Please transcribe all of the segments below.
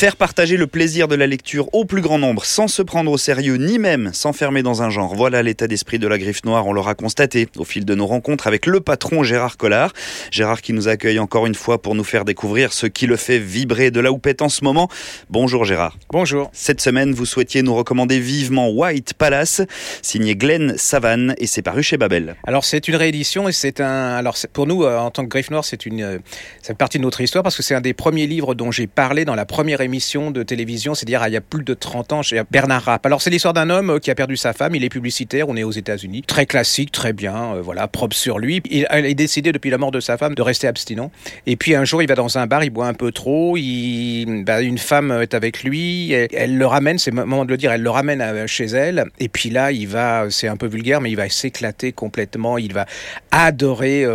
Faire partager le plaisir de la lecture au plus grand nombre sans se prendre au sérieux ni même s'enfermer dans un genre. Voilà l'état d'esprit de la Griffe Noire, on l'aura constaté au fil de nos rencontres avec le patron Gérard Collard. Gérard qui nous accueille encore une fois pour nous faire découvrir ce qui le fait vibrer de la houppette en ce moment. Bonjour Gérard. Bonjour. Cette semaine, vous souhaitiez nous recommander vivement White Palace, signé Glenn Savane et c'est paru chez Babel. Alors c'est une réédition et c'est un. Alors pour nous, euh, en tant que Griffe Noire, c'est une. Euh, c'est partie de notre histoire parce que c'est un des premiers livres dont j'ai parlé dans la première émission émission de télévision, c'est-à-dire il y a plus de 30 ans, chez Bernard Rapp. Alors c'est l'histoire d'un homme euh, qui a perdu sa femme, il est publicitaire, on est aux États-Unis, très classique, très bien, euh, voilà, propre sur lui. Il a décidé depuis la mort de sa femme de rester abstinent. Et puis un jour, il va dans un bar, il boit un peu trop, il, bah, une femme est avec lui, elle, le ramène, c'est le moment de le dire, elle le ramène euh, chez elle. Et puis là, il va, c'est un peu vulgaire, mais il va s'éclater complètement. Il va adorer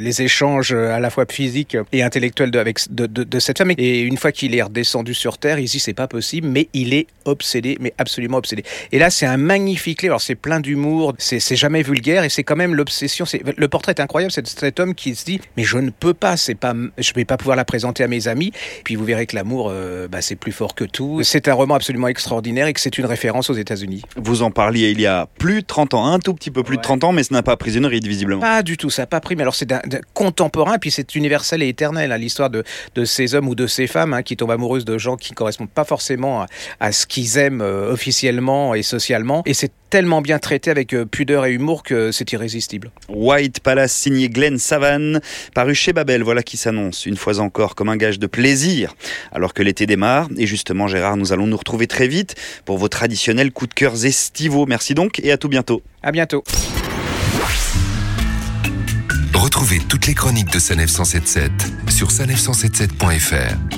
les échanges à la fois physiques et intellectuels de, avec, de cette femme. Et une fois qu'il est redescendu descendu sur Terre, il dit c'est pas possible, mais il est obsédé, mais absolument obsédé. Et là, c'est un magnifique livre. Alors, c'est plein d'humour, c'est jamais vulgaire, et c'est quand même l'obsession. Le portrait est incroyable, c'est cet homme qui se dit, mais je ne peux pas, c'est pas, je vais pas pouvoir la présenter à mes amis. Puis vous verrez que l'amour, euh, bah, c'est plus fort que tout. C'est un roman absolument extraordinaire et que c'est une référence aux États-Unis. Vous en parliez il y a plus de 30 ans, un tout petit peu plus de 30 ans, mais ce n'a pas pris une ride, visiblement. Pas du tout, ça n'a pas pris. Mais alors, c'est contemporain, puis c'est universel et éternel, hein, l'histoire de, de ces hommes ou de ces femmes hein, qui tombent de gens qui correspondent pas forcément à, ce qu'ils aiment euh, officiellement et socialement. Et c'est tellement bien traité avec euh, pudeur et humour que c'est irrésistible. White Palace signé Glenn Savane, paru chez Babel, voilà qui s'annonce une fois encore comme un gage de plaisir alors que l'été démarre. Et justement Gérard, nous allons nous retrouver très vite pour vos traditionnels coups de cœur estivaux. Merci donc et à tout bientôt. À bientôt. Retrouvez toutes les chroniques de Sanef 177 sur sanef177.fr.